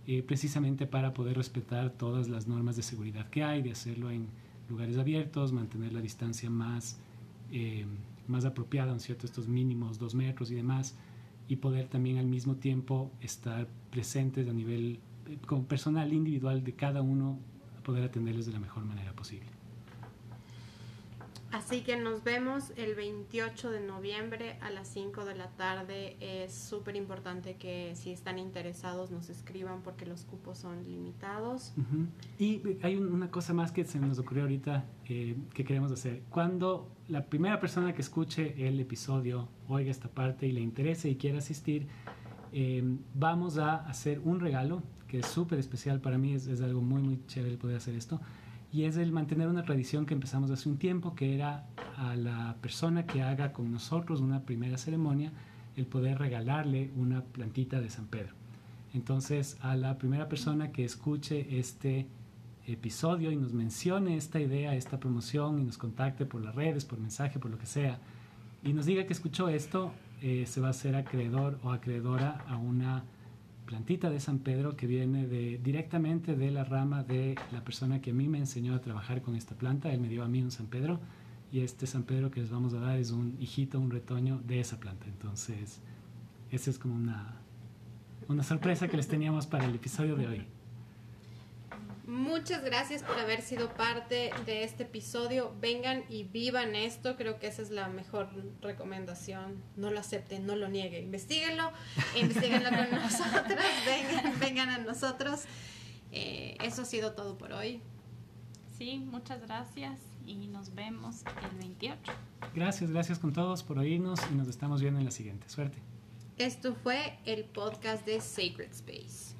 Speaker 3: eh, precisamente para poder respetar todas las normas de seguridad que hay, de hacerlo en lugares abiertos, mantener la distancia más, eh, más apropiada, ¿no cierto? Estos mínimos dos metros y demás, y poder también al mismo tiempo estar presentes a nivel eh, como personal individual de cada uno poder atenderles de la mejor manera posible.
Speaker 1: Así que nos vemos el 28 de noviembre a las 5 de la tarde. Es súper importante que si están interesados nos escriban porque los cupos son limitados.
Speaker 3: Y hay una cosa más que se nos ocurrió ahorita eh, que queremos hacer. Cuando la primera persona que escuche el episodio oiga esta parte y le interese y quiera asistir, eh, vamos a hacer un regalo que es súper especial para mí, es, es, algo muy, muy chévere poder hacer esto, y es el mantener una tradición que empezamos hace un tiempo, que era a la persona que haga con nosotros una primera ceremonia, el poder regalarle una plantita de San Pedro. Entonces, a la primera persona que escuche este episodio y nos mencione esta idea, esta promoción y nos contacte por las redes, por mensaje, por lo que sea, y nos diga que escuchó esto, eh, se va a ser acreedor o acreedora a una plantita de San Pedro que viene de, directamente de la rama de la persona que a mí me enseñó a trabajar con esta planta. Él me dio a mí un San Pedro y este San Pedro que les vamos a dar es un hijito, un retoño de esa planta. Entonces, esa es como una, una sorpresa que les teníamos para el episodio de hoy.
Speaker 1: Muchas gracias por haber sido parte de este episodio. Vengan y vivan esto. Creo que esa es la mejor recomendación. No lo acepten, no lo nieguen. Investíguenlo, [LAUGHS] investiguenlo con nosotros. Vengan, vengan a nosotros. Eh, eso ha sido todo por hoy.
Speaker 2: Sí, muchas gracias y nos vemos el 28.
Speaker 3: Gracias, gracias con todos por oírnos y nos estamos viendo en la siguiente. Suerte.
Speaker 1: Esto fue el podcast de Sacred Space.